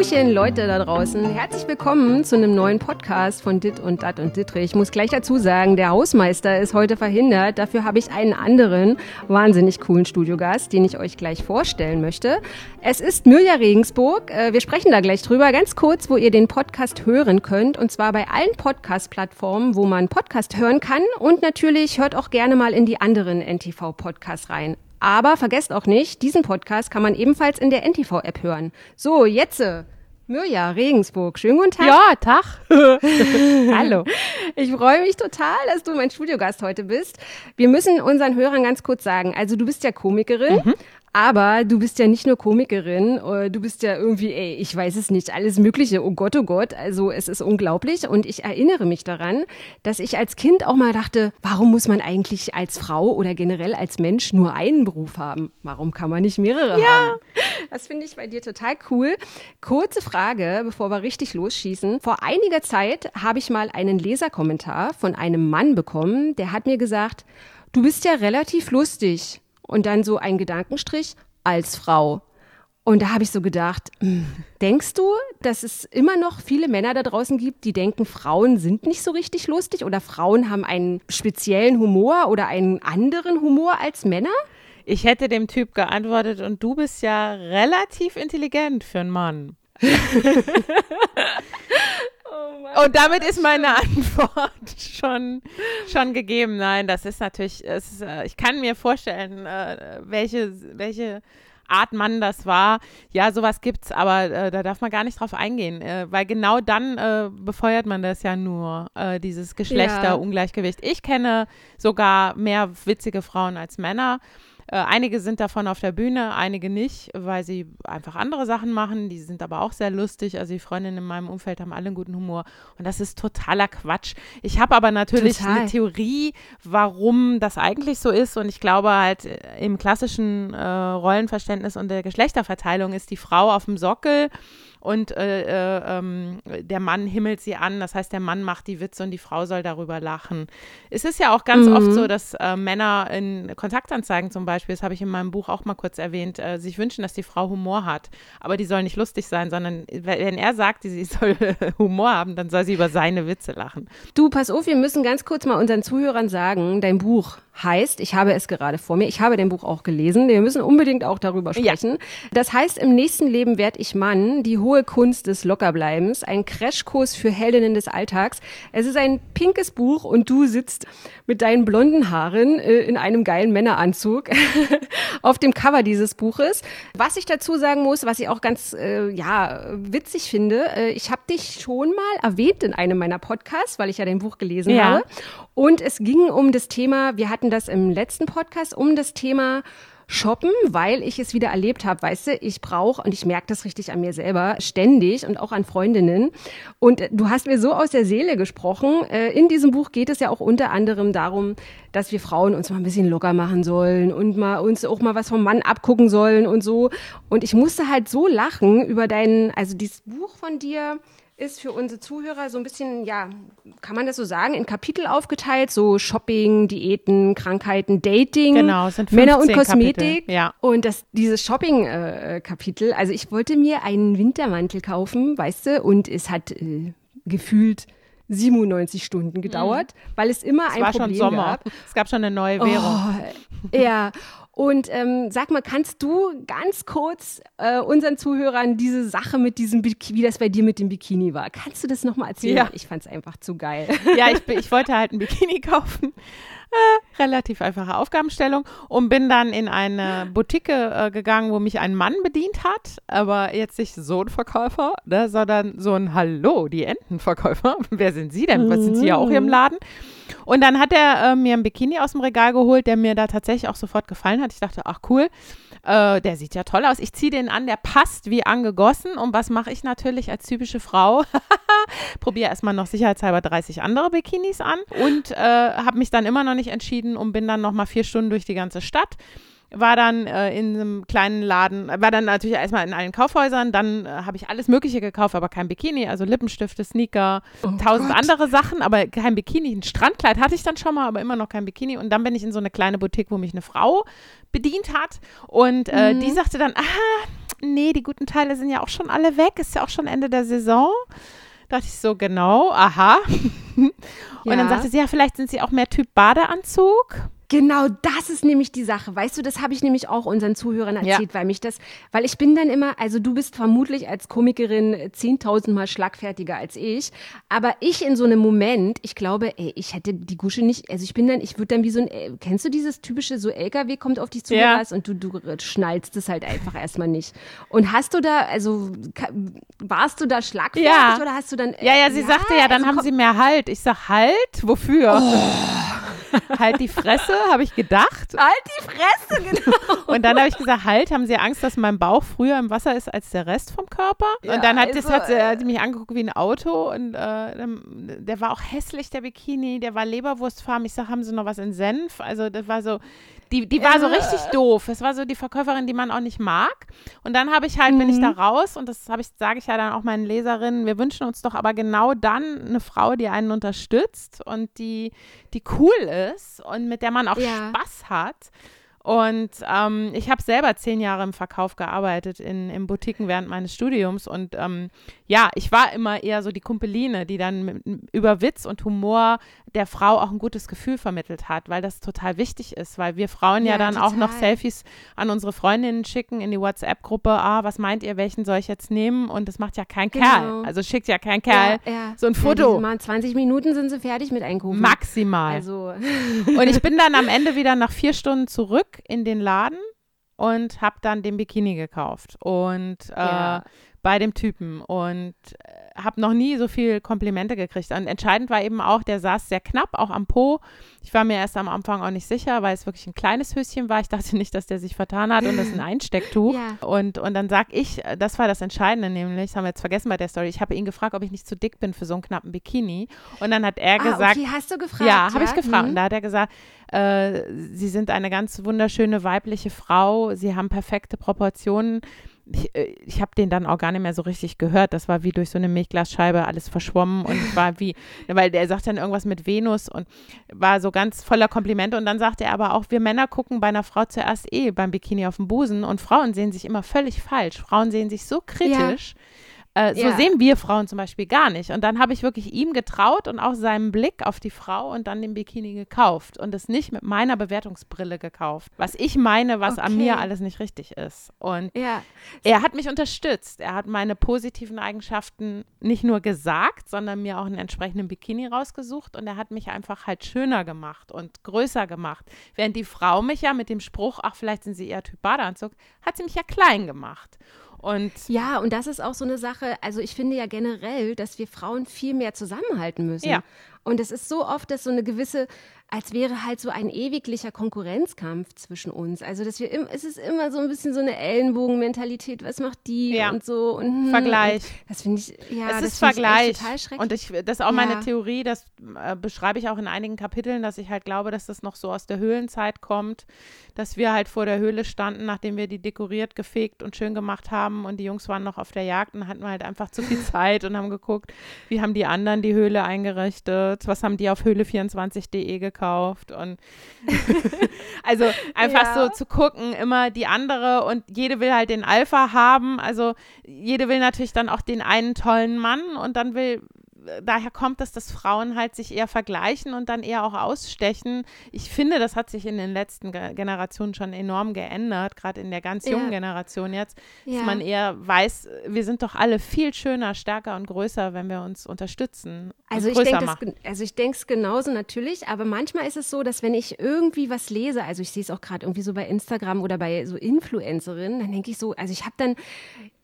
Hallöchen, Leute da draußen. Herzlich willkommen zu einem neuen Podcast von Dit und Dat und Dittrich. Ich muss gleich dazu sagen, der Hausmeister ist heute verhindert. Dafür habe ich einen anderen wahnsinnig coolen Studiogast, den ich euch gleich vorstellen möchte. Es ist Mirja Regensburg. Äh, wir sprechen da gleich drüber. Ganz kurz, wo ihr den Podcast hören könnt. Und zwar bei allen Podcast-Plattformen, wo man Podcast hören kann. Und natürlich hört auch gerne mal in die anderen NTV-Podcasts rein. Aber vergesst auch nicht, diesen Podcast kann man ebenfalls in der NTV-App hören. So, jetzt. äh, Mirja Regensburg, schönen guten Tag. Ja, Tag. Hallo. Ich freue mich total, dass du mein Studiogast heute bist. Wir müssen unseren Hörern ganz kurz sagen, also du bist ja Komikerin, Mhm. Aber du bist ja nicht nur Komikerin, äh, du bist ja irgendwie, ey, ich weiß es nicht, alles Mögliche. Oh Gott, oh Gott, also es ist unglaublich. Und ich erinnere mich daran, dass ich als Kind auch mal dachte, warum muss man eigentlich als Frau oder generell als Mensch nur einen Beruf haben? Warum kann man nicht mehrere haben? Das finde ich bei dir total cool. Kurze Frage, bevor wir richtig losschießen. Vor einiger Zeit habe ich mal einen Leserkommentar von einem Mann bekommen, der hat mir gesagt, du bist ja relativ lustig. Und dann so ein Gedankenstrich als Frau. Und da habe ich so gedacht, hm, denkst du, dass es immer noch viele Männer da draußen gibt, die denken, Frauen sind nicht so richtig lustig oder Frauen haben einen speziellen Humor oder einen anderen Humor als Männer? Ich hätte dem Typ geantwortet und du bist ja relativ intelligent für einen Mann. Und damit ist meine Antwort schon, schon gegeben. Nein, das ist natürlich, es äh, ich kann mir vorstellen, äh, welche, welche Art Mann das war. Ja, sowas gibt's, aber äh, da darf man gar nicht drauf eingehen, äh, weil genau dann äh, befeuert man das ja nur, äh, dieses Geschlechterungleichgewicht. Ich kenne sogar mehr witzige Frauen als Männer. Äh, einige sind davon auf der Bühne, einige nicht, weil sie einfach andere Sachen machen. Die sind aber auch sehr lustig. Also die Freundinnen in meinem Umfeld haben alle einen guten Humor. Und das ist totaler Quatsch. Ich habe aber natürlich Total. eine Theorie, warum das eigentlich so ist. Und ich glaube halt, äh, im klassischen äh, Rollenverständnis und der Geschlechterverteilung ist die Frau auf dem Sockel und äh, äh, ähm, der Mann himmelt sie an. Das heißt, der Mann macht die Witze und die Frau soll darüber lachen. Es ist ja auch ganz Mhm. oft so, dass äh, Männer in Kontaktanzeigen zum Beispiel, das habe ich in meinem Buch auch mal kurz erwähnt, äh, sich wünschen, dass die Frau Humor hat. Aber die soll nicht lustig sein, sondern wenn er sagt, sie soll Humor haben, dann soll sie über seine Witze lachen. Du, pass auf, wir müssen ganz kurz mal unseren Zuhörern sagen, dein Buch heißt, ich habe es gerade vor mir, ich habe dein Buch auch gelesen, wir müssen unbedingt auch darüber sprechen. Das heißt, im nächsten Leben werd ich Mann, die hohe Kunst des Lockerbleibens, ein Crashkurs für Heldinnen des Alltags. Es ist ein pinkes Buch und du sitzt mit deinen blonden Haaren äh, in einem geilen Männeranzug auf dem Cover dieses Buches. Was ich dazu sagen muss, was ich auch ganz äh, ja witzig finde, äh, ich habe dich schon mal erwähnt in einem meiner Podcasts, weil ich ja dein Buch gelesen Ja. habe. Und es ging um das Thema, wir hatten das im letzten Podcast, um das Thema Shoppen, weil ich es wieder erlebt habe, weißt du, ich brauche, und ich merke das richtig an mir selber, ständig und auch an Freundinnen. Und äh, du hast mir so aus der Seele gesprochen. Äh, In diesem Buch geht es ja auch unter anderem darum, dass wir Frauen uns mal ein bisschen locker machen sollen und mal uns auch mal was vom Mann abgucken sollen und so. Und ich musste halt so lachen über deinen, also dieses Buch von dir, ist für unsere Zuhörer so ein bisschen, ja, kann man das so sagen, in Kapitel aufgeteilt, so Shopping, Diäten, Krankheiten, Dating, Genau, sind Männer und 15 Kosmetik. Kapitel, ja. Und das, dieses Shopping-Kapitel, also ich wollte mir einen Wintermantel kaufen, weißt du, und es hat äh, gefühlt 97 Stunden gedauert, weil es immer Es ein war Problem schon Sommer. gab. Es gab schon eine neue Währung. Oh, ja. Und ähm, sag mal, kannst du ganz kurz äh, unseren Zuhörern diese Sache mit diesem Bikini, wie das bei dir mit dem Bikini war, kannst du das nochmal erzählen? Ja. Ich fand's einfach zu geil. ja, ich, ich wollte halt ein Bikini kaufen. Äh, relativ einfache Aufgabenstellung und bin dann in eine Boutique äh, gegangen, wo mich ein Mann bedient hat, aber jetzt nicht so ein Verkäufer, ne, sondern so ein Hallo, die Entenverkäufer. Wer sind Sie denn? Was sind Sie ja auch hier im Laden? Und dann hat er äh, mir ein Bikini aus dem Regal geholt, der mir da tatsächlich auch sofort gefallen hat. Ich dachte, ach cool, äh, der sieht ja toll aus. Ich ziehe den an, der passt wie angegossen. Und was mache ich natürlich als typische Frau? Probiere erstmal noch sicherheitshalber 30 andere Bikinis an und äh, habe mich dann immer noch nicht entschieden und bin dann noch mal vier Stunden durch die ganze Stadt war dann äh, in einem kleinen Laden, war dann natürlich erstmal in allen Kaufhäusern, dann äh, habe ich alles Mögliche gekauft, aber kein Bikini, also Lippenstifte, Sneaker, oh tausend Gott. andere Sachen, aber kein Bikini. Ein Strandkleid hatte ich dann schon mal, aber immer noch kein Bikini. Und dann bin ich in so eine kleine Boutique, wo mich eine Frau bedient hat und äh, mhm. die sagte dann, ah, nee, die guten Teile sind ja auch schon alle weg, ist ja auch schon Ende der Saison. Da dachte ich so, genau, aha. und ja. dann sagte sie, ja, vielleicht sind sie auch mehr Typ Badeanzug. Genau, das ist nämlich die Sache. Weißt du, das habe ich nämlich auch unseren Zuhörern erzählt, ja. weil mich das, weil ich bin dann immer, also du bist vermutlich als Komikerin 10.000 Mal schlagfertiger als ich, aber ich in so einem Moment, ich glaube, ey, ich hätte die Gusche nicht, also ich bin dann, ich würde dann wie so ein, äh, kennst du dieses typische, so LKW kommt auf dich zu ja. und du, du schnallst es halt einfach erstmal nicht. Und hast du da, also warst du da schlagfertig ja. oder hast du dann? Äh, ja, ja, sie sagte ja, dann also haben sie mehr Halt. Ich sag Halt, wofür? Oh halt die Fresse, habe ich gedacht. Halt die Fresse, genau. Und dann habe ich gesagt, halt, haben Sie Angst, dass mein Bauch früher im Wasser ist als der Rest vom Körper? Ja, und dann hat, also, das, hat, sie, hat sie mich angeguckt wie ein Auto und äh, der war auch hässlich, der Bikini, der war Leberwurstfarben. Ich sage, haben Sie noch was in Senf? Also das war so, die, die war so richtig doof. Es war so die Verkäuferin, die man auch nicht mag. Und dann habe ich halt, mhm. bin ich mhm. da raus und das habe ich, sage ich ja dann auch meinen Leserinnen, wir wünschen uns doch aber genau dann eine Frau, die einen unterstützt und die, die cool ist und mit der man auch ja. Spaß hat. Und ähm, ich habe selber zehn Jahre im Verkauf gearbeitet in, in Boutiquen während meines Studiums. Und ähm, ja, ich war immer eher so die Kumpeline, die dann mit, über Witz und Humor der Frau auch ein gutes Gefühl vermittelt hat, weil das total wichtig ist, weil wir Frauen ja, ja dann total. auch noch Selfies an unsere Freundinnen schicken in die WhatsApp-Gruppe. Ah, was meint ihr, welchen soll ich jetzt nehmen? Und das macht ja kein genau. Kerl. Also schickt ja kein Kerl ja, ja. so ein Foto. Ja, 20 Minuten sind sie fertig mit Einkaufen. Maximal. Also. und ich bin dann am Ende wieder nach vier Stunden zurück in den Laden und habe dann den Bikini gekauft. Und äh, bei dem Typen und äh, habe noch nie so viel Komplimente gekriegt. Und entscheidend war eben auch, der saß sehr knapp, auch am Po. Ich war mir erst am Anfang auch nicht sicher, weil es wirklich ein kleines Höschen war. Ich dachte nicht, dass der sich vertan hat und das ist ein Einstecktuch. Ja. Und, und dann sag ich, das war das Entscheidende nämlich, das haben wir jetzt vergessen bei der Story, ich habe ihn gefragt, ob ich nicht zu dick bin für so einen knappen Bikini. Und dann hat er ah, gesagt. Okay, hast du gefragt? Ja, habe ja? ich gefragt. Mhm. Und da hat er gesagt, äh, Sie sind eine ganz wunderschöne weibliche Frau, Sie haben perfekte Proportionen ich, äh, ich habe den dann auch gar nicht mehr so richtig gehört. Das war wie durch so eine Milchglasscheibe alles verschwommen und war wie, weil der sagt dann irgendwas mit Venus und war so ganz voller Komplimente und dann sagte er aber auch, wir Männer gucken bei einer Frau zuerst eh beim Bikini auf den Busen und Frauen sehen sich immer völlig falsch. Frauen sehen sich so kritisch. Ja äh, so ja. sehen wir Frauen zum Beispiel gar nicht. Und dann habe ich wirklich ihm getraut und auch seinem Blick auf die Frau und dann den Bikini gekauft und es nicht mit meiner Bewertungsbrille gekauft. Was ich meine, was okay. an mir alles nicht richtig ist. Und ja. er hat mich unterstützt. Er hat meine positiven Eigenschaften nicht nur gesagt, sondern mir auch einen entsprechenden Bikini rausgesucht und er hat mich einfach halt schöner gemacht und größer gemacht. Während die Frau mich ja mit dem Spruch, ach, vielleicht sind sie eher Typ Badeanzug, hat sie mich ja klein gemacht. Und ja, und das ist auch so eine Sache, also ich finde ja generell, dass wir Frauen viel mehr zusammenhalten müssen. Ja. Und es ist so oft, dass so eine gewisse als wäre halt so ein ewiglicher Konkurrenzkampf zwischen uns. Also, dass wir im, es ist immer so ein bisschen so eine Ellenbogenmentalität. Was macht die ja. und so und hm, Vergleich. Und das finde ich ja, es ist Vergleich. total schrecklich. Und ich, das ist auch ja. meine Theorie. Das äh, beschreibe ich auch in einigen Kapiteln, dass ich halt glaube, dass das noch so aus der Höhlenzeit kommt, dass wir halt vor der Höhle standen, nachdem wir die dekoriert, gefegt und schön gemacht haben und die Jungs waren noch auf der Jagd und hatten halt einfach zu viel Zeit und haben geguckt, wie haben die anderen die Höhle eingerichtet, was haben die auf höhle24.de gekauft gekauft und also einfach ja. so zu gucken, immer die andere und jede will halt den Alpha haben, also jede will natürlich dann auch den einen tollen Mann und dann will daher kommt es, dass Frauen halt sich eher vergleichen und dann eher auch ausstechen. Ich finde, das hat sich in den letzten Generationen schon enorm geändert, gerade in der ganz jungen ja. Generation jetzt, dass ja. man eher weiß, wir sind doch alle viel schöner, stärker und größer, wenn wir uns unterstützen. Also ich denke also ich denke es genauso natürlich, aber manchmal ist es so, dass wenn ich irgendwie was lese, also ich sehe es auch gerade irgendwie so bei Instagram oder bei so Influencerinnen, dann denke ich so, also ich habe dann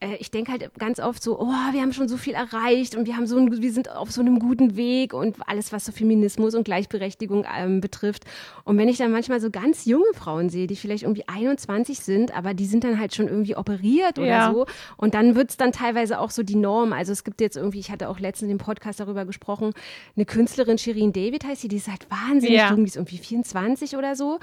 äh, ich denke halt ganz oft so, oh, wir haben schon so viel erreicht und wir haben so ein, wir sind auf so einem guten Weg und alles, was so Feminismus und Gleichberechtigung ähm, betrifft. Und wenn ich dann manchmal so ganz junge Frauen sehe, die vielleicht irgendwie 21 sind, aber die sind dann halt schon irgendwie operiert oder ja. so. Und dann wird es dann teilweise auch so die Norm. Also es gibt jetzt irgendwie, ich hatte auch letztens im Podcast darüber gesprochen, eine Künstlerin, Shirin David heißt sie, die ist halt wahnsinnig ja. jung, die ist irgendwie 24 oder so.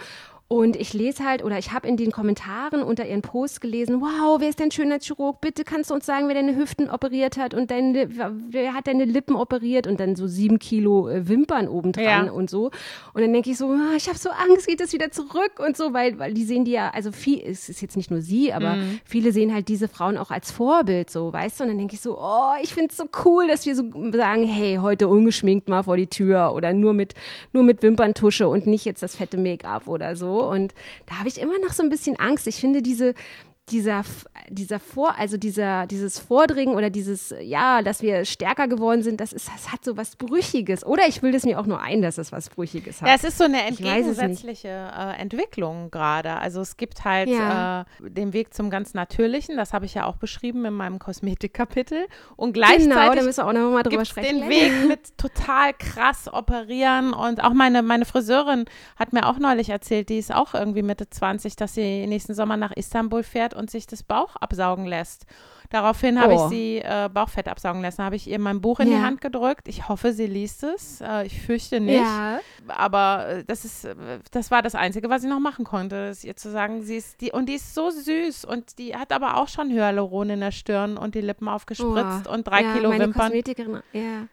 Und ich lese halt, oder ich habe in den Kommentaren unter ihren Posts gelesen, wow, wer ist dein schöner Chirurg? Bitte kannst du uns sagen, wer deine Hüften operiert hat und deine, wer hat deine Lippen operiert und dann so sieben Kilo äh, Wimpern obendran ja. und so. Und dann denke ich so, ah, ich habe so Angst, geht das wieder zurück und so, weil, weil die sehen die ja, also viel, es ist jetzt nicht nur sie, aber mhm. viele sehen halt diese Frauen auch als Vorbild, so, weißt du? Und dann denke ich so, oh, ich finde es so cool, dass wir so sagen, hey, heute ungeschminkt mal vor die Tür oder nur mit, nur mit Wimperntusche und nicht jetzt das fette Make-up oder so. Und da habe ich immer noch so ein bisschen Angst. Ich finde diese, dieser, dieser Vor, also dieser, dieses Vordringen oder dieses, ja, dass wir stärker geworden sind, das ist, das hat so was Brüchiges. Oder ich will das mir auch nur ein, dass es was Brüchiges hat. Ja, es ist so eine entgegensätzliche äh, Entwicklung gerade. Also es gibt halt ja. äh, den Weg zum ganz Natürlichen, das habe ich ja auch beschrieben in meinem Kosmetikkapitel. Und gleichzeitig genau, da müssen wir auch noch mal drüber sprechen. den Weg mit total krass operieren. Und auch meine, meine Friseurin hat mir auch neulich erzählt, die ist auch irgendwie Mitte 20, dass sie nächsten Sommer nach Istanbul fährt und sich das Bauch absaugen lässt. Daraufhin habe oh. ich sie äh, Bauchfett absaugen lassen. Habe ich ihr mein Buch in ja. die Hand gedrückt. Ich hoffe, sie liest es. Äh, ich fürchte nicht. Ja. Aber äh, das ist, äh, das war das Einzige, was ich noch machen konnte, ist ihr zu sagen, sie ist die und die ist so süß und die hat aber auch schon Hyaluron in der Stirn und die Lippen aufgespritzt oh. und drei ja, Kilo meine Wimpern. Kosmetikerin, ja.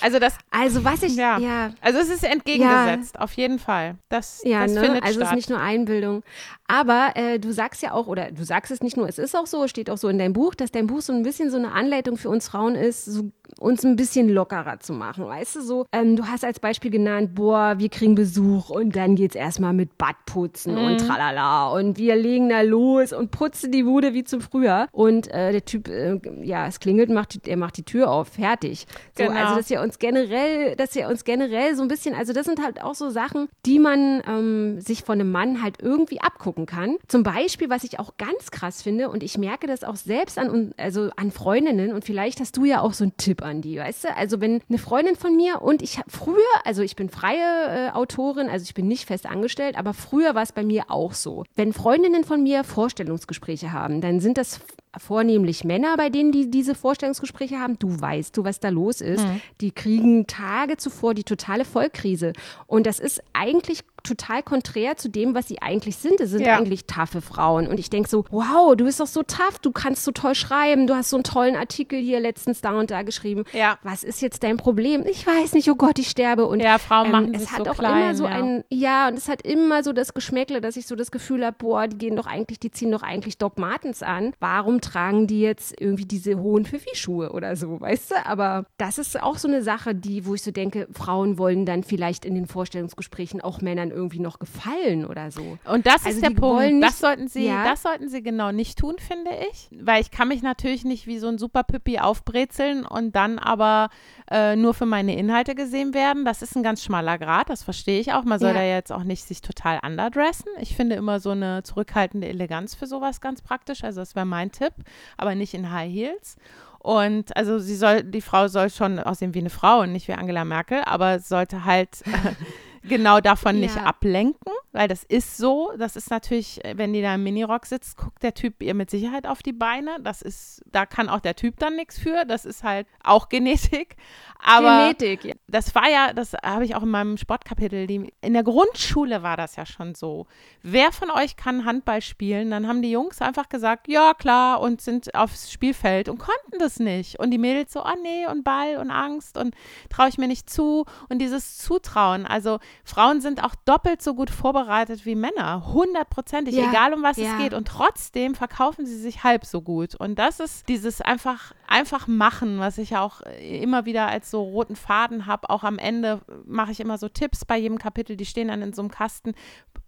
Also das. Also was ich. Ja. ja. Also es ist entgegengesetzt, ja. auf jeden Fall. Das, ja, das ne? findet also statt. es ist nicht nur Einbildung. Aber äh, du sagst ja auch, oder du sagst es nicht nur, es ist auch so, steht auch so in deinem Buch, dass dein Buch so ein bisschen so eine Anleitung für uns Frauen ist, so uns ein bisschen lockerer zu machen. Weißt du, so, ähm, du hast als Beispiel genannt, boah, wir kriegen Besuch und dann geht's erstmal mit Badputzen mhm. und tralala und wir legen da los und putzen die Bude wie zum Frühjahr. Und äh, der Typ, äh, ja, es klingelt, macht, er macht die Tür auf, fertig. So, genau. Also, dass wir uns generell, dass wir uns generell so ein bisschen, also das sind halt auch so Sachen, die man ähm, sich von einem Mann halt irgendwie abgucken kann. Zum Beispiel, was ich auch ganz krass finde, und ich merke das auch selbst an, also an Freundinnen, und vielleicht hast du ja auch so einen Tipp an die, weißt du? Also wenn eine Freundin von mir und ich habe früher, also ich bin freie äh, Autorin, also ich bin nicht fest angestellt, aber früher war es bei mir auch so. Wenn Freundinnen von mir Vorstellungsgespräche haben, dann sind das vornehmlich Männer, bei denen die diese Vorstellungsgespräche haben. Du weißt du, was da los ist. Mhm. Die kriegen Tage zuvor die totale Vollkrise. Und das ist eigentlich total konträr zu dem, was sie eigentlich sind. Es sind ja. eigentlich taffe Frauen. Und ich denke so, wow, du bist doch so tough, du kannst so toll schreiben, du hast so einen tollen Artikel hier letztens da und da geschrieben. Ja. Was ist jetzt dein Problem? Ich weiß nicht, oh Gott, ich sterbe. Und ja, Frauen ähm, machen es hat so auch klein, immer so ja. ein, ja, und es hat immer so das Geschmäckle, dass ich so das Gefühl habe, boah, die gehen doch eigentlich, die ziehen doch eigentlich Doc Martens an. Warum tragen die jetzt irgendwie diese hohen Pfiffi-Schuhe oder so, weißt du? Aber das ist auch so eine Sache, die, wo ich so denke, Frauen wollen dann vielleicht in den Vorstellungsgesprächen auch Männern irgendwie noch gefallen oder so. Und das also ist der Punkt. das sollten sie, ja? das sollten sie genau nicht tun, finde ich. Weil ich kann mich natürlich nicht wie so ein Superpüppi aufbrezeln und dann aber äh, nur für meine Inhalte gesehen werden. Das ist ein ganz schmaler Grad, das verstehe ich auch. Man soll ja. da jetzt auch nicht sich total underdressen. Ich finde immer so eine zurückhaltende Eleganz für sowas ganz praktisch. Also das wäre mein Tipp, aber nicht in High Heels. Und also sie soll, die Frau soll schon aussehen wie eine Frau und nicht wie Angela Merkel, aber sollte halt genau davon ja. nicht ablenken, weil das ist so. Das ist natürlich, wenn die da im Minirock sitzt, guckt der Typ ihr mit Sicherheit auf die Beine. Das ist, da kann auch der Typ dann nichts für. Das ist halt auch Genetik. Aber Genetik, ja. das war ja, das habe ich auch in meinem Sportkapitel, die, in der Grundschule war das ja schon so. Wer von euch kann Handball spielen? Dann haben die Jungs einfach gesagt, ja klar, und sind aufs Spielfeld und konnten das nicht. Und die Mädels so, oh nee, und Ball und Angst und traue ich mir nicht zu. Und dieses Zutrauen, also Frauen sind auch doppelt so gut vorbereitet wie Männer, hundertprozentig, ja, egal um was ja. es geht. Und trotzdem verkaufen sie sich halb so gut. Und das ist dieses einfach, einfach machen, was ich ja auch immer wieder als so roten Faden habe. Auch am Ende mache ich immer so Tipps bei jedem Kapitel, die stehen dann in so einem Kasten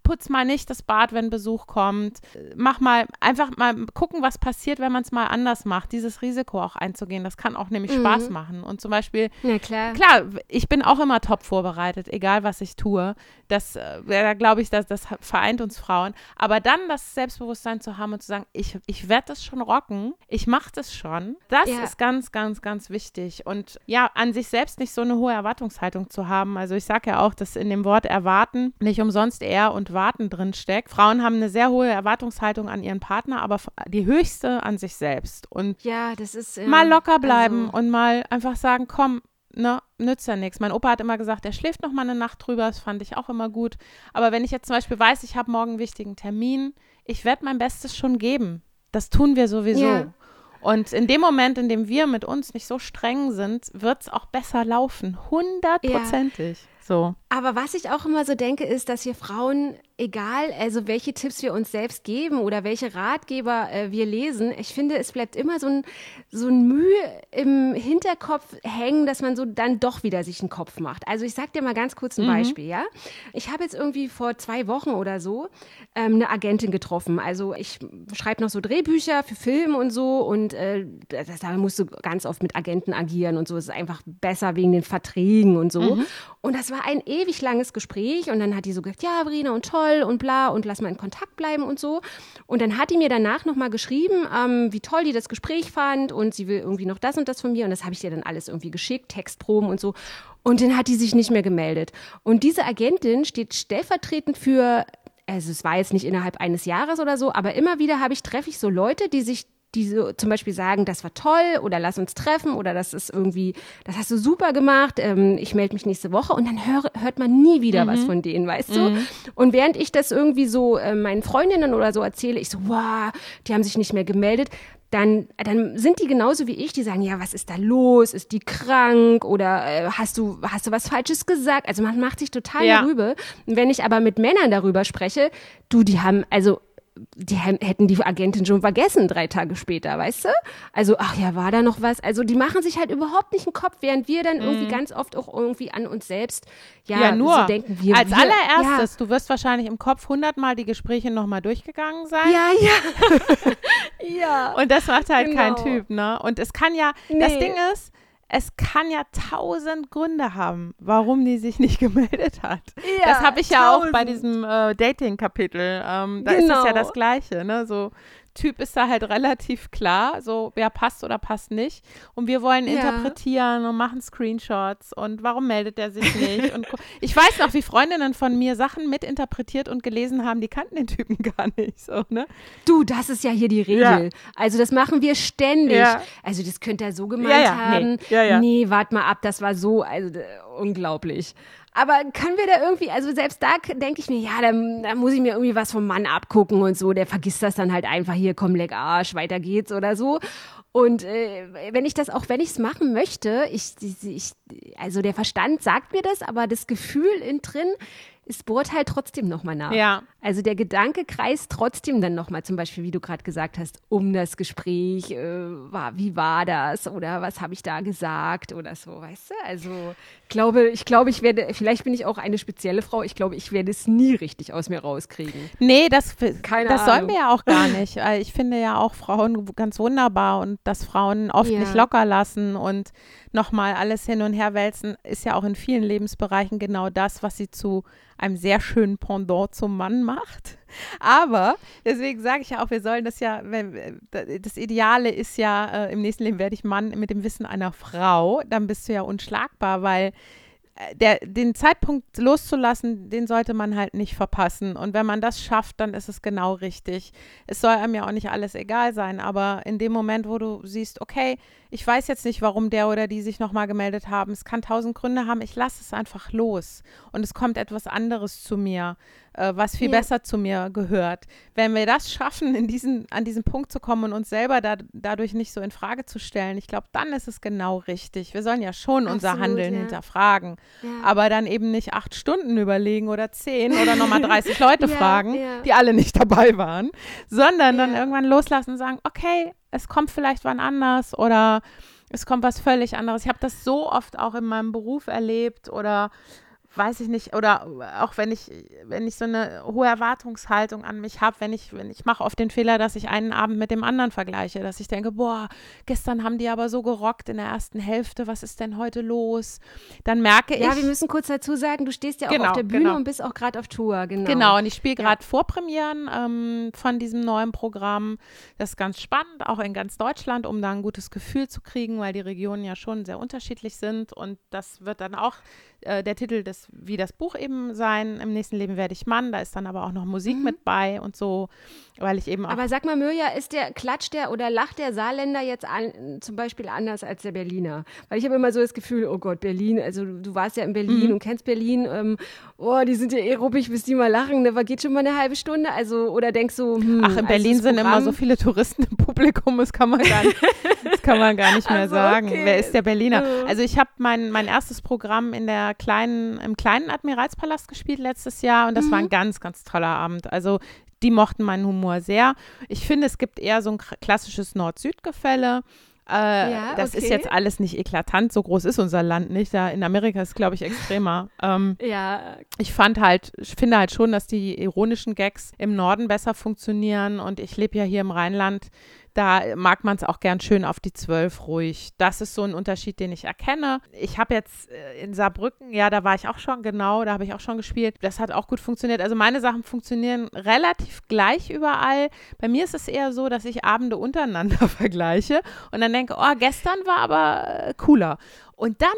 putz mal nicht das Bad, wenn Besuch kommt. Mach mal, einfach mal gucken, was passiert, wenn man es mal anders macht. Dieses Risiko auch einzugehen, das kann auch nämlich mhm. Spaß machen. Und zum Beispiel, ja, klar. klar, ich bin auch immer top vorbereitet, egal was ich tue. Das, äh, da glaube ich, dass das vereint uns Frauen. Aber dann das Selbstbewusstsein zu haben und zu sagen, ich, ich werde das schon rocken, ich mache das schon, das ja. ist ganz, ganz, ganz wichtig. Und ja, an sich selbst nicht so eine hohe Erwartungshaltung zu haben. Also ich sage ja auch, dass in dem Wort erwarten nicht umsonst er und Warten drin steckt. Frauen haben eine sehr hohe Erwartungshaltung an ihren Partner, aber die höchste an sich selbst. Und ja, das ist äh, mal locker bleiben also, und mal einfach sagen, komm, ne, nützt ja nichts. Mein Opa hat immer gesagt, er schläft noch mal eine Nacht drüber, das fand ich auch immer gut. Aber wenn ich jetzt zum Beispiel weiß, ich habe morgen einen wichtigen Termin, ich werde mein Bestes schon geben. Das tun wir sowieso. Ja. Und in dem Moment, in dem wir mit uns nicht so streng sind, wird es auch besser laufen. Hundertprozentig. Ja. So. Aber was ich auch immer so denke, ist, dass wir Frauen, egal, also welche Tipps wir uns selbst geben oder welche Ratgeber äh, wir lesen, ich finde, es bleibt immer so ein, so ein Mühe im Hinterkopf hängen, dass man so dann doch wieder sich einen Kopf macht. Also ich sag dir mal ganz kurz ein mhm. Beispiel, ja. Ich habe jetzt irgendwie vor zwei Wochen oder so ähm, eine Agentin getroffen. Also ich schreibe noch so Drehbücher für Film und so und äh, das, da musst du ganz oft mit Agenten agieren und so. Es ist einfach besser wegen den Verträgen und so. Mhm. Und das war ein ewig langes Gespräch und dann hat die so gesagt, ja, Verena und toll und bla und lass mal in Kontakt bleiben und so. Und dann hat die mir danach nochmal geschrieben, ähm, wie toll die das Gespräch fand und sie will irgendwie noch das und das von mir und das habe ich dir dann alles irgendwie geschickt, Textproben und so. Und dann hat die sich nicht mehr gemeldet. Und diese Agentin steht stellvertretend für also es war jetzt nicht innerhalb eines Jahres oder so, aber immer wieder habe ich treffe ich so Leute, die sich die so zum Beispiel sagen, das war toll oder lass uns treffen oder das ist irgendwie, das hast du super gemacht, ähm, ich melde mich nächste Woche und dann hör, hört man nie wieder mhm. was von denen, weißt mhm. du? Und während ich das irgendwie so äh, meinen Freundinnen oder so erzähle, ich so, wow, die haben sich nicht mehr gemeldet, dann, dann sind die genauso wie ich, die sagen, ja, was ist da los? Ist die krank? Oder äh, hast du, hast du was Falsches gesagt? Also man macht sich total ja. darüber. Und wenn ich aber mit Männern darüber spreche, du, die haben, also die hätten die Agentin schon vergessen drei Tage später, weißt du? Also, ach ja, war da noch was? Also, die machen sich halt überhaupt nicht einen Kopf, während wir dann irgendwie mhm. ganz oft auch irgendwie an uns selbst, ja, ja nur so denken wir. Als wir, allererstes, ja. du wirst wahrscheinlich im Kopf hundertmal die Gespräche nochmal durchgegangen sein. Ja, ja. ja. Und das macht halt genau. kein Typ, ne? Und es kann ja, nee. das Ding ist, es kann ja tausend Gründe haben, warum die sich nicht gemeldet hat. Ja, das habe ich tausend. ja auch bei diesem äh, Dating-Kapitel. Ähm, da genau. ist es ja genau. das Gleiche, ne? So, Typ ist da halt relativ klar, so wer passt oder passt nicht. Und wir wollen ja. interpretieren und machen Screenshots und warum meldet er sich nicht? und ich weiß noch, wie Freundinnen von mir Sachen mitinterpretiert und gelesen haben, die kannten den Typen gar nicht. So, ne? Du, das ist ja hier die Regel. Ja. Also das machen wir ständig. Ja. Also das könnte er so gemeint haben. Nee, nee warte mal ab, das war so, also unglaublich. Aber können wir da irgendwie, also selbst da denke ich mir, ja, da, da, muss ich mir irgendwie was vom Mann abgucken und so. Der vergisst das dann halt einfach hier, komm, leck Arsch, weiter geht's oder so. Und äh, wenn ich das, auch wenn ich es machen möchte, ich, ich, also der Verstand sagt mir das, aber das Gefühl in drin es bohrt halt trotzdem nochmal nach. Ja. Also der Gedanke kreist trotzdem dann nochmal, zum Beispiel, wie du gerade gesagt hast, um das Gespräch, äh, war, wie war das oder was habe ich da gesagt oder so, weißt du? Also ich glaube, ich glaube, ich werde, vielleicht bin ich auch eine spezielle Frau, ich glaube, ich werde es nie richtig aus mir rauskriegen. Nee, das, Keine das sollen wir ja auch gar nicht. Ich finde ja auch Frauen ganz wunderbar und dass Frauen oft ja. nicht locker lassen und nochmal alles hin und her wälzen, ist ja auch in vielen Lebensbereichen genau das, was sie zu einem sehr schönen Pendant zum Mann macht. Aber deswegen sage ich ja auch, wir sollen das ja, das Ideale ist ja, äh, im nächsten Leben werde ich Mann mit dem Wissen einer Frau, dann bist du ja unschlagbar, weil äh, der, den Zeitpunkt loszulassen, den sollte man halt nicht verpassen. Und wenn man das schafft, dann ist es genau richtig. Es soll einem ja auch nicht alles egal sein, aber in dem Moment, wo du siehst, okay, ich weiß jetzt nicht, warum der oder die sich nochmal gemeldet haben, es kann tausend Gründe haben, ich lasse es einfach los. Und es kommt etwas anderes zu mir äh, was viel ja. besser zu mir gehört. Wenn wir das schaffen, in diesen, an diesen Punkt zu kommen und uns selber da, dadurch nicht so in Frage zu stellen, ich glaube, dann ist es genau richtig. Wir sollen ja schon Absolut, unser Handeln ja. hinterfragen, ja. aber dann eben nicht acht Stunden überlegen oder zehn oder nochmal 30 Leute fragen, die alle nicht dabei waren, sondern dann irgendwann loslassen und sagen, okay, es kommt vielleicht wann anders oder es kommt was völlig anderes. Ich habe das so oft auch in meinem Beruf erlebt oder weiß ich nicht, oder auch wenn ich, wenn ich so eine hohe Erwartungshaltung an mich habe, wenn ich, wenn ich mache oft den Fehler, dass ich einen Abend mit dem anderen vergleiche, dass ich denke, boah, gestern haben die aber so gerockt in der ersten Hälfte, was ist denn heute los? Dann merke ich. Ja, wir müssen kurz dazu sagen, du stehst ja auch genau, auf der Bühne genau. und bist auch gerade auf Tour, genau. Genau, und ich spiele gerade ja. Vorpremieren ähm, von diesem neuen Programm. Das ist ganz spannend, auch in ganz Deutschland, um da ein gutes Gefühl zu kriegen, weil die Regionen ja schon sehr unterschiedlich sind und das wird dann auch äh, der Titel des das, wie das Buch eben sein, im nächsten Leben werde ich Mann, da ist dann aber auch noch Musik mhm. mit bei und so, weil ich eben auch. Aber sag mal, Mirja, ist der, klatscht der oder lacht der Saarländer jetzt an, zum Beispiel anders als der Berliner? Weil ich habe immer so das Gefühl, oh Gott, Berlin, also du warst ja in Berlin mhm. und kennst Berlin, ähm, oh, die sind ja eh ruppig, bis die mal lachen, da geht schon mal eine halbe Stunde, also, oder denkst du, hm, Ach, in also Berlin sind immer so viele Touristen im Publikum, das kann man gar nicht, kann man gar nicht mehr also, sagen. Okay. Wer ist der Berliner? Also ich habe mein, mein erstes Programm in der kleinen, im kleinen Admiralspalast gespielt letztes Jahr und das mhm. war ein mhm. ganz, ganz toller Abend. Also die mochten meinen Humor sehr. Ich finde, es gibt eher so ein klassisches Nord-Süd-Gefälle. Äh, ja, das okay. ist jetzt alles nicht eklatant, so groß ist unser Land nicht. Da in Amerika ist es, glaube ich, extremer. Ähm, ja. Ich fand halt, ich finde halt schon, dass die ironischen Gags im Norden besser funktionieren und ich lebe ja hier im Rheinland da mag man es auch gern schön auf die Zwölf ruhig. Das ist so ein Unterschied, den ich erkenne. Ich habe jetzt äh, in Saarbrücken, ja, da war ich auch schon genau, da habe ich auch schon gespielt. Das hat auch gut funktioniert. Also meine Sachen funktionieren relativ gleich überall. Bei mir ist es eher so, dass ich Abende untereinander vergleiche und dann denke, oh, gestern war aber äh, cooler. Und dann.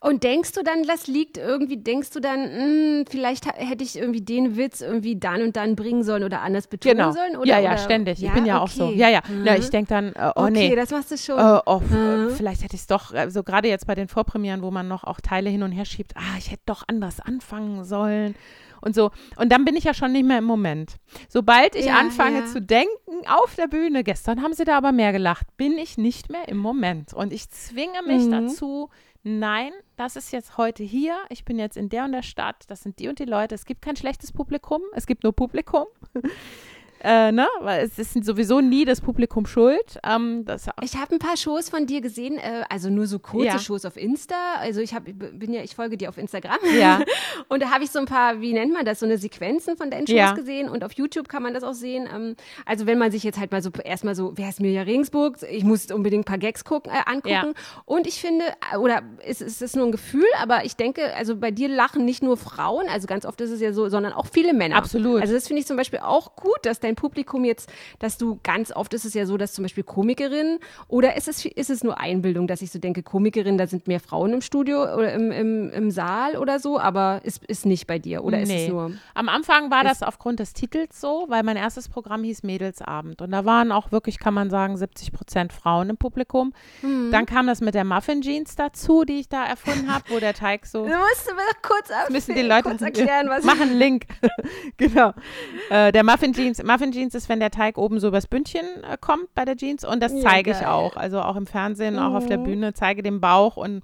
Und denkst du dann, das liegt irgendwie, denkst du dann, mh, hm, vielleicht hätte ich irgendwie den Witz irgendwie dann und dann bringen sollen oder anders betonen genau. sollen? Oder, ja, ja, oder? ständig. Ja, ich bin ja okay. auch so. Ja, ja. Mhm. ja ich denke dann, äh, oh okay, nee. Okay, das machst du schon. Äh, oh, mhm. Vielleicht hätte ich es doch, also gerade jetzt bei den Vorpremieren, wo man noch auch Teile hin und her schiebt, ah, ich hätte doch anders anfangen sollen und so. Und dann bin ich ja schon nicht mehr im Moment. Sobald ich ja, anfange ja. zu denken auf der Bühne, gestern haben sie da aber mehr gelacht, bin ich nicht mehr im Moment. Und ich zwinge mich mhm. dazu, nein, das ist jetzt heute hier, ich bin jetzt in der und der Stadt, das sind die und die Leute, es gibt kein schlechtes Publikum, es gibt nur Publikum. Äh, ne? Weil es ist sowieso nie das Publikum schuld. Ähm, ich habe ein paar Shows von dir gesehen, äh, also nur so kurze ja. Shows auf Insta. Also ich hab, bin ja, ich folge dir auf Instagram. Ja. und da habe ich so ein paar, wie nennt man das, so eine Sequenzen von deinen Shows ja. gesehen. Und auf YouTube kann man das auch sehen. Ähm, also wenn man sich jetzt halt mal so erstmal so, wer ist Mirja Regensburg? Ich muss unbedingt ein paar Gags gucken, äh, angucken. Ja. Und ich finde, äh, oder es, es ist nur ein Gefühl, aber ich denke, also bei dir lachen nicht nur Frauen, also ganz oft ist es ja so, sondern auch viele Männer. Absolut. Also das finde ich zum Beispiel auch gut, dass dein Publikum jetzt, dass du ganz oft ist es ja so, dass zum Beispiel Komikerinnen oder ist es, ist es nur Einbildung, dass ich so denke, Komikerinnen, da sind mehr Frauen im Studio oder im, im, im Saal oder so, aber ist, ist nicht bei dir oder nee. ist es nur? Am Anfang war das aufgrund des Titels so, weil mein erstes Programm hieß Mädelsabend und da waren auch wirklich, kann man sagen, 70 Prozent Frauen im Publikum. Mhm. Dann kam das mit der Muffin Jeans dazu, die ich da erfunden habe, wo der Teig so. Du musst mir kurz, müssen die Leute kurz erklären, was machen Link. genau. Äh, der Muffin Jeans, Muffin Jeans ist, wenn der Teig oben so übers Bündchen äh, kommt bei der Jeans und das ja, zeige ich auch. Also auch im Fernsehen, mhm. auch auf der mhm. Bühne, zeige den Bauch und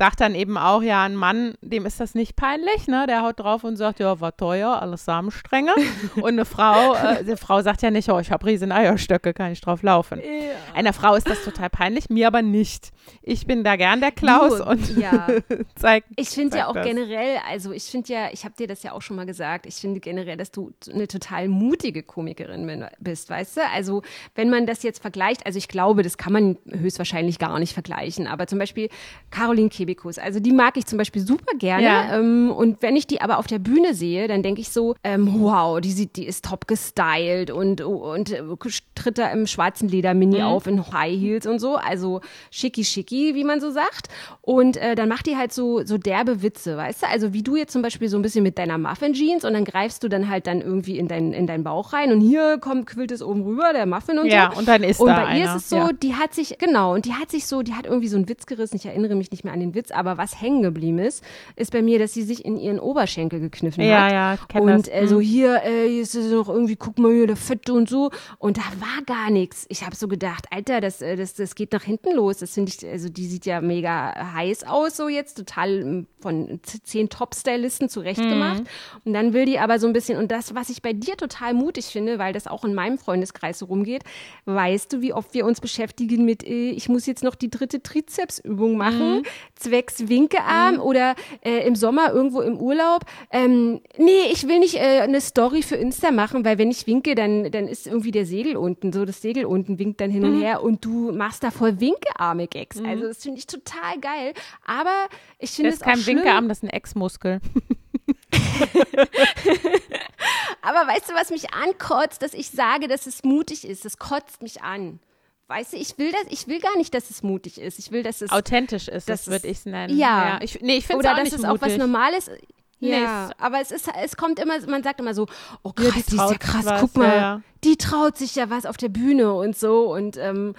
sagt dann eben auch, ja, ein Mann, dem ist das nicht peinlich, ne? Der haut drauf und sagt, ja, war teuer, alles Samenstränge. und eine Frau, äh, die Frau sagt ja nicht, oh, ich habe riesen Eierstöcke, kann ich drauf laufen. Ja. Einer Frau ist das total peinlich, mir aber nicht. Ich bin da gern der Klaus du, und ja. zeig. Ich finde ja auch das. generell, also ich finde ja, ich habe dir das ja auch schon mal gesagt, ich finde generell, dass du eine total mutige Komikerin bist, weißt du? Also wenn man das jetzt vergleicht, also ich glaube, das kann man höchstwahrscheinlich gar nicht vergleichen, aber zum Beispiel Caroline Kebe Kebekus. Also die mag ich zum Beispiel super gerne. Ja. Ähm, und wenn ich die aber auf der Bühne sehe, dann denke ich so, ähm, wow, die, sieht, die ist top gestylt und, und äh, tritt da im schwarzen Ledermini mhm. auf in High Heels und so. Also schicki schicki, wie man so sagt. Und äh, dann macht die halt so, so derbe Witze, weißt du? Also wie du jetzt zum Beispiel so ein bisschen mit deiner Muffin Jeans und dann greifst du dann halt dann irgendwie in, dein, in deinen Bauch rein und hier kommt, quillt es oben rüber, der Muffin und ja, so. und dann ist und da bei ihr einer. ist es so, ja. die hat sich, genau, und die hat sich so, die hat irgendwie so einen Witz gerissen. Ich erinnere mich nicht mehr an den Witz, aber was hängen geblieben ist, ist bei mir, dass sie sich in ihren Oberschenkel gekniffen ja, hat. Ja, ja, Und äh, so mhm. hier, äh, hier ist es noch irgendwie, guck mal hier, der Fette und so. Und da war gar nichts. Ich habe so gedacht, Alter, das, äh, das, das geht nach hinten los. Das finde ich, also die sieht ja mega heiß aus, so jetzt, total ähm, von zehn Top-Stylisten zurechtgemacht. Mhm. Und dann will die aber so ein bisschen, und das, was ich bei dir total mutig finde, weil das auch in meinem Freundeskreis so rumgeht, weißt du, wie oft wir uns beschäftigen mit, äh, ich muss jetzt noch die dritte Trizepsübung machen, mhm. Zwecks Winkearm mhm. oder äh, im Sommer irgendwo im Urlaub. Ähm, nee, ich will nicht äh, eine Story für Insta machen, weil wenn ich winke, dann, dann ist irgendwie der Segel unten, so das Segel unten winkt dann hin und mhm. her und du machst da voll Winkearme-Gags. Mhm. Also das finde ich total geil. Aber ich finde es auch kein Winkearm, das ist ein Ex-Muskel. Aber weißt du, was mich ankotzt, dass ich sage, dass es mutig ist? Das kotzt mich an. Weißt du, ich will das, ich will gar nicht, dass es mutig ist. Ich will, dass es authentisch ist, das würde ich es nennen. Ja. ja. Ich, nee, ich finde Oder auch dass es auch was Normales Ja, Nee, aber es ist, es kommt immer, man sagt immer so, oh Ja, krass, die die, ist ja krass, was, guck mal, ja, ja. die traut sich ja was auf der Bühne und so und ähm,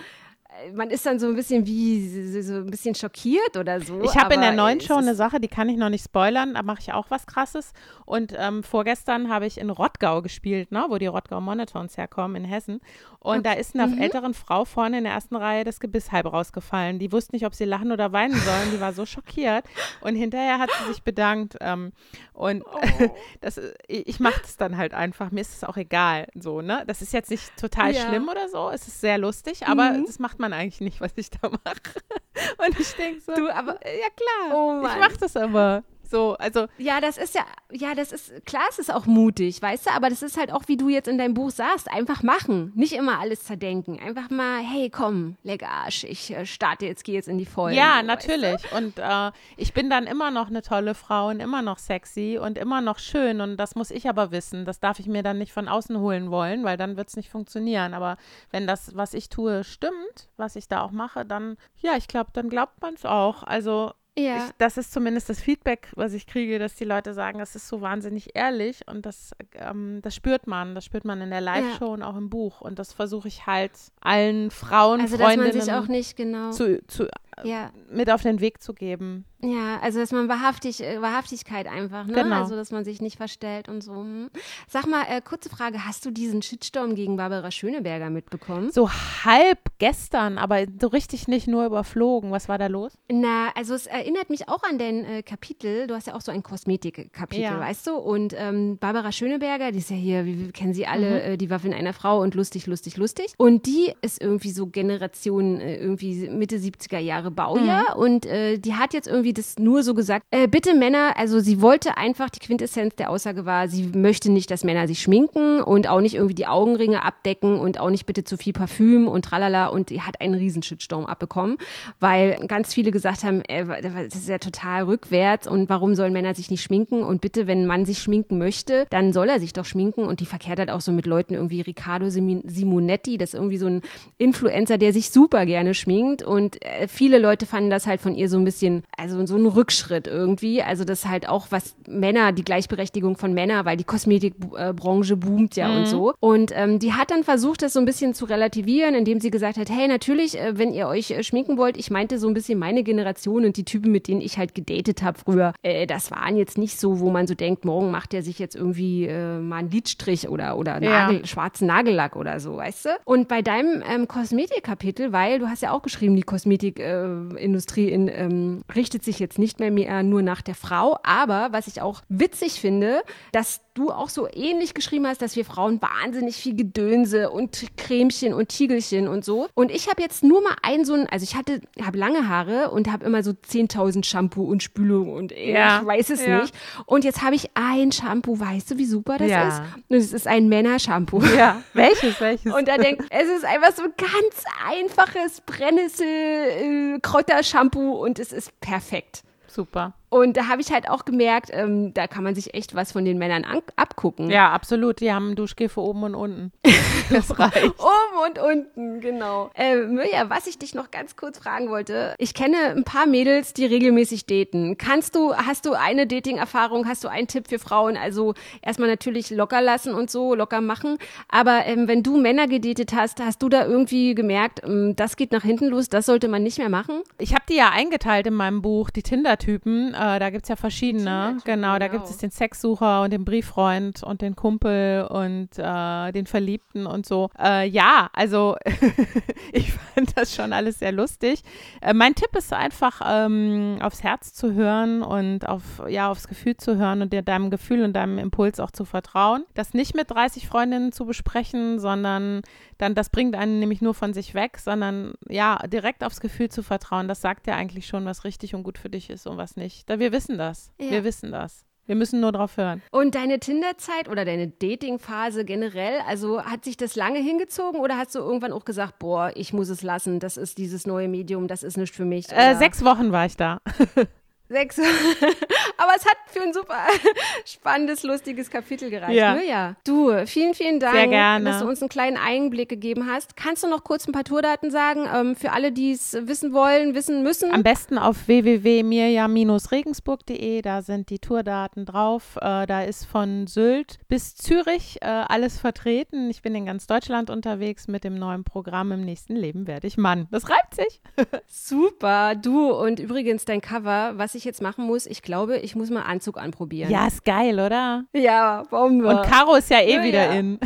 man ist dann so ein bisschen wie so, ein bisschen schockiert oder so. Ich habe in der neuen Show eine Sache, die kann ich noch nicht spoilern, da mache ich auch was krasses. Und ähm, vorgestern habe ich in Rottgau gespielt, ne, wo die Rottgau Monotons herkommen in Hessen. Und da ist einer Mhm. älteren Frau vorne in der ersten Reihe das Gebiss halb rausgefallen. Die wusste nicht, ob sie lachen oder weinen sollen. Die war so schockiert. Und hinterher hat sie sich bedankt. Ähm, und Oh. das, ich ich mache das dann halt einfach. Mir ist es auch egal. So, ne? Das ist jetzt nicht total Ja. schlimm oder so. Es ist sehr lustig, aber Mhm. das macht man eigentlich nicht, was ich da mache. Und ich denke so, Du, aber ja klar, Oh ich mache das aber. So, also Ja, das ist ja, ja, das ist, klar, es ist auch mutig, weißt du, aber das ist halt auch, wie du jetzt in deinem Buch sagst, einfach machen. Nicht immer alles zerdenken. Einfach mal, hey, komm, leck Arsch, ich äh, starte jetzt, gehe jetzt in die Vollen. ja, so, weißt du? natürlich. Und äh, ich bin dann immer noch eine tolle Frau und immer noch sexy und immer noch schön. Und das muss ich aber wissen. Das darf ich mir dann nicht von außen holen wollen, weil dann wird es nicht funktionieren. Aber wenn das, was ich tue, stimmt, was ich da auch mache, dann, ja, ich glaube, dann glaubt man es auch. Also Ja. Ich, das ist zumindest das Feedback, was ich kriege, dass die Leute sagen, das ist so wahnsinnig ehrlich und das, ähm, das spürt man. Das spürt man in der Live-Show und auch im Buch. Und das versuche ich halt allen Frauen, also, Freundinnen sich auch nicht genau. zu, zu, ja, mit auf den Weg zu geben. ja, also dass man wahrhaftig, äh, Wahrhaftigkeit einfach, ne? Genau. Also dass man sich nicht verstellt und so. hm. Sag mal, äh, kurze Frage, hast du diesen Shitstorm gegen Barbara Schöneberger mitbekommen? So halb gestern, aber so richtig nicht nur überflogen. Was war da los? Na, also es erinnert mich auch an dein äh, Kapitel. Du hast ja auch so ein Kosmetikkapitel, Ja. weißt du? Und ähm, Barbara Schöneberger, die ist ja hier, wir, wir kennen sie alle, Mhm. äh, die Waffe in einer Frau und lustig, lustig, lustig. Und die ist irgendwie so Generation, äh, irgendwie Mitte 70er Jahre Baujahr. Mhm. Und äh, die hat jetzt irgendwie das nur so gesagt, äh, bitte Männer, also sie wollte einfach, die Quintessenz der Aussage war, sie möchte nicht, dass Männer sich schminken und auch nicht irgendwie die Augenringe abdecken und auch nicht bitte zu viel Parfüm und tralala. Und die hat einen riesen Shitstorm abbekommen, weil ganz viele gesagt haben, äh, das ist ja total rückwärts und warum sollen Männer sich nicht schminken? Und bitte, wenn ein Mann sich schminken möchte, dann soll er sich doch schminken. Und die verkehrt halt auch so mit Leuten irgendwie Riccardo Simonetti, das ist irgendwie so ein Influencer, der sich super gerne schminkt. Und äh, viele Leute fanden das halt von ihr so ein bisschen, also so ein Rückschritt irgendwie. Also das halt auch was Männer, die Gleichberechtigung von Männern, weil die Kosmetikbranche boomt ja und so. Und ähm, die hat dann versucht, das so ein bisschen zu relativieren, indem sie gesagt hat, hey, natürlich, äh, wenn ihr euch äh, schminken wollt, ich meinte so ein bisschen meine Generation und die Typen, mit denen ich halt gedatet habe früher, äh, das waren jetzt nicht so, wo man so denkt, morgen macht er sich jetzt irgendwie äh, mal einen Lidstrich oder, oder Ja. Nagel, schwarzen Nagellack oder so, weißt du? Und bei deinem ähm, Kosmetikkapitel, weil du hast ja auch geschrieben, die Kosmetikindustrie äh, Industrie in, ähm, richtet sich jetzt nicht mehr, mehr nur nach der Frau, aber was ich auch witzig finde, dass du auch so ähnlich geschrieben hast, dass wir Frauen wahnsinnig viel Gedönse und Cremchen und Tiegelchen und so. Und ich habe jetzt nur mal ein so ein, also ich hatte, habe lange Haare und habe immer so 10.000 Shampoo und Spülung und äh, Ja, ich weiß es ja. nicht. Und jetzt habe ich ein Shampoo, weißt du, wie super das Ja. ist? Und es ist ein Männershampoo. Ja. Welches, welches? Und da denkt, es ist einfach so ein ganz einfaches Brennnessel-Kräuter-Shampoo und es ist perfekt. Super. Und da habe ich halt auch gemerkt, ähm, da kann man sich echt was von den Männern abgucken. Ja, absolut. Die haben Duschgel für oben und unten. Das reicht. Oben und unten, genau. Äh, Mirja, was ich dich noch ganz kurz fragen wollte. Ich kenne ein paar Mädels, die regelmäßig daten. Kannst du, hast du eine Dating-Erfahrung, hast du einen Tipp für Frauen? Also erstmal natürlich locker lassen und so, locker machen. Aber ähm, wenn du Männer gedatet hast, hast du da irgendwie gemerkt, ähm, das geht nach hinten los, das sollte man nicht mehr machen? Ich habe die ja eingeteilt in meinem Buch, die Tinder-Typen. Äh, da gibt es ja verschiedene. Tinder-Typen, Genau, da genau. gibt es den Sexsucher und den Brieffreund und den Kumpel und äh, den Verliebten und so. Äh, ja, also ich fand das schon alles sehr lustig. Äh, mein Tipp ist einfach, ähm, aufs Herz zu hören und auf, ja, aufs Gefühl zu hören und dir deinem Gefühl und deinem Impuls auch zu vertrauen. Das nicht mit 30 Freundinnen zu besprechen, sondern dann, das bringt einen nämlich nur von sich weg, sondern ja, direkt aufs Gefühl zu vertrauen. Das sagt ja eigentlich schon, was richtig und gut für dich ist und was nicht. Wir wissen das. Ja. Wir wissen das. Wir müssen nur drauf hören. Und deine Tinder-Zeit oder deine Dating-Phase generell, also hat sich das lange hingezogen oder hast du irgendwann auch gesagt, boah, ich muss es lassen, das ist dieses neue Medium, das ist nicht für mich? Äh, sechs Wochen war ich da. Sechs. Aber es hat für ein super spannendes, lustiges Kapitel gereicht. Ja. ja. Du, vielen, vielen Dank, Sehr gerne. dass du uns einen kleinen Einblick gegeben hast. Kannst du noch kurz ein paar Tourdaten sagen, ähm, für alle, die es wissen wollen, wissen müssen? Am besten auf www.mirja-regensburg.de, da sind die Tourdaten drauf. Äh, da ist von Sylt bis Zürich äh, alles vertreten. Ich bin in ganz Deutschland unterwegs mit dem neuen Programm. Im nächsten Leben werde ich Mann. Das reibt sich. Super, du und übrigens dein Cover, was ich jetzt machen muss, ich glaube, ich muss mal Anzug anprobieren. Ja, ist geil, oder? Ja, Bombe. Und Caro ist ja eh ja, wieder ja. in.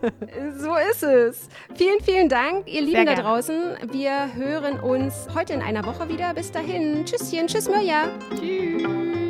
so ist es. Vielen, vielen Dank, ihr Lieben da draußen. Wir hören uns heute in einer Woche wieder. Bis dahin. Tschüsschen. Tschüss, Mirja. Tschüss.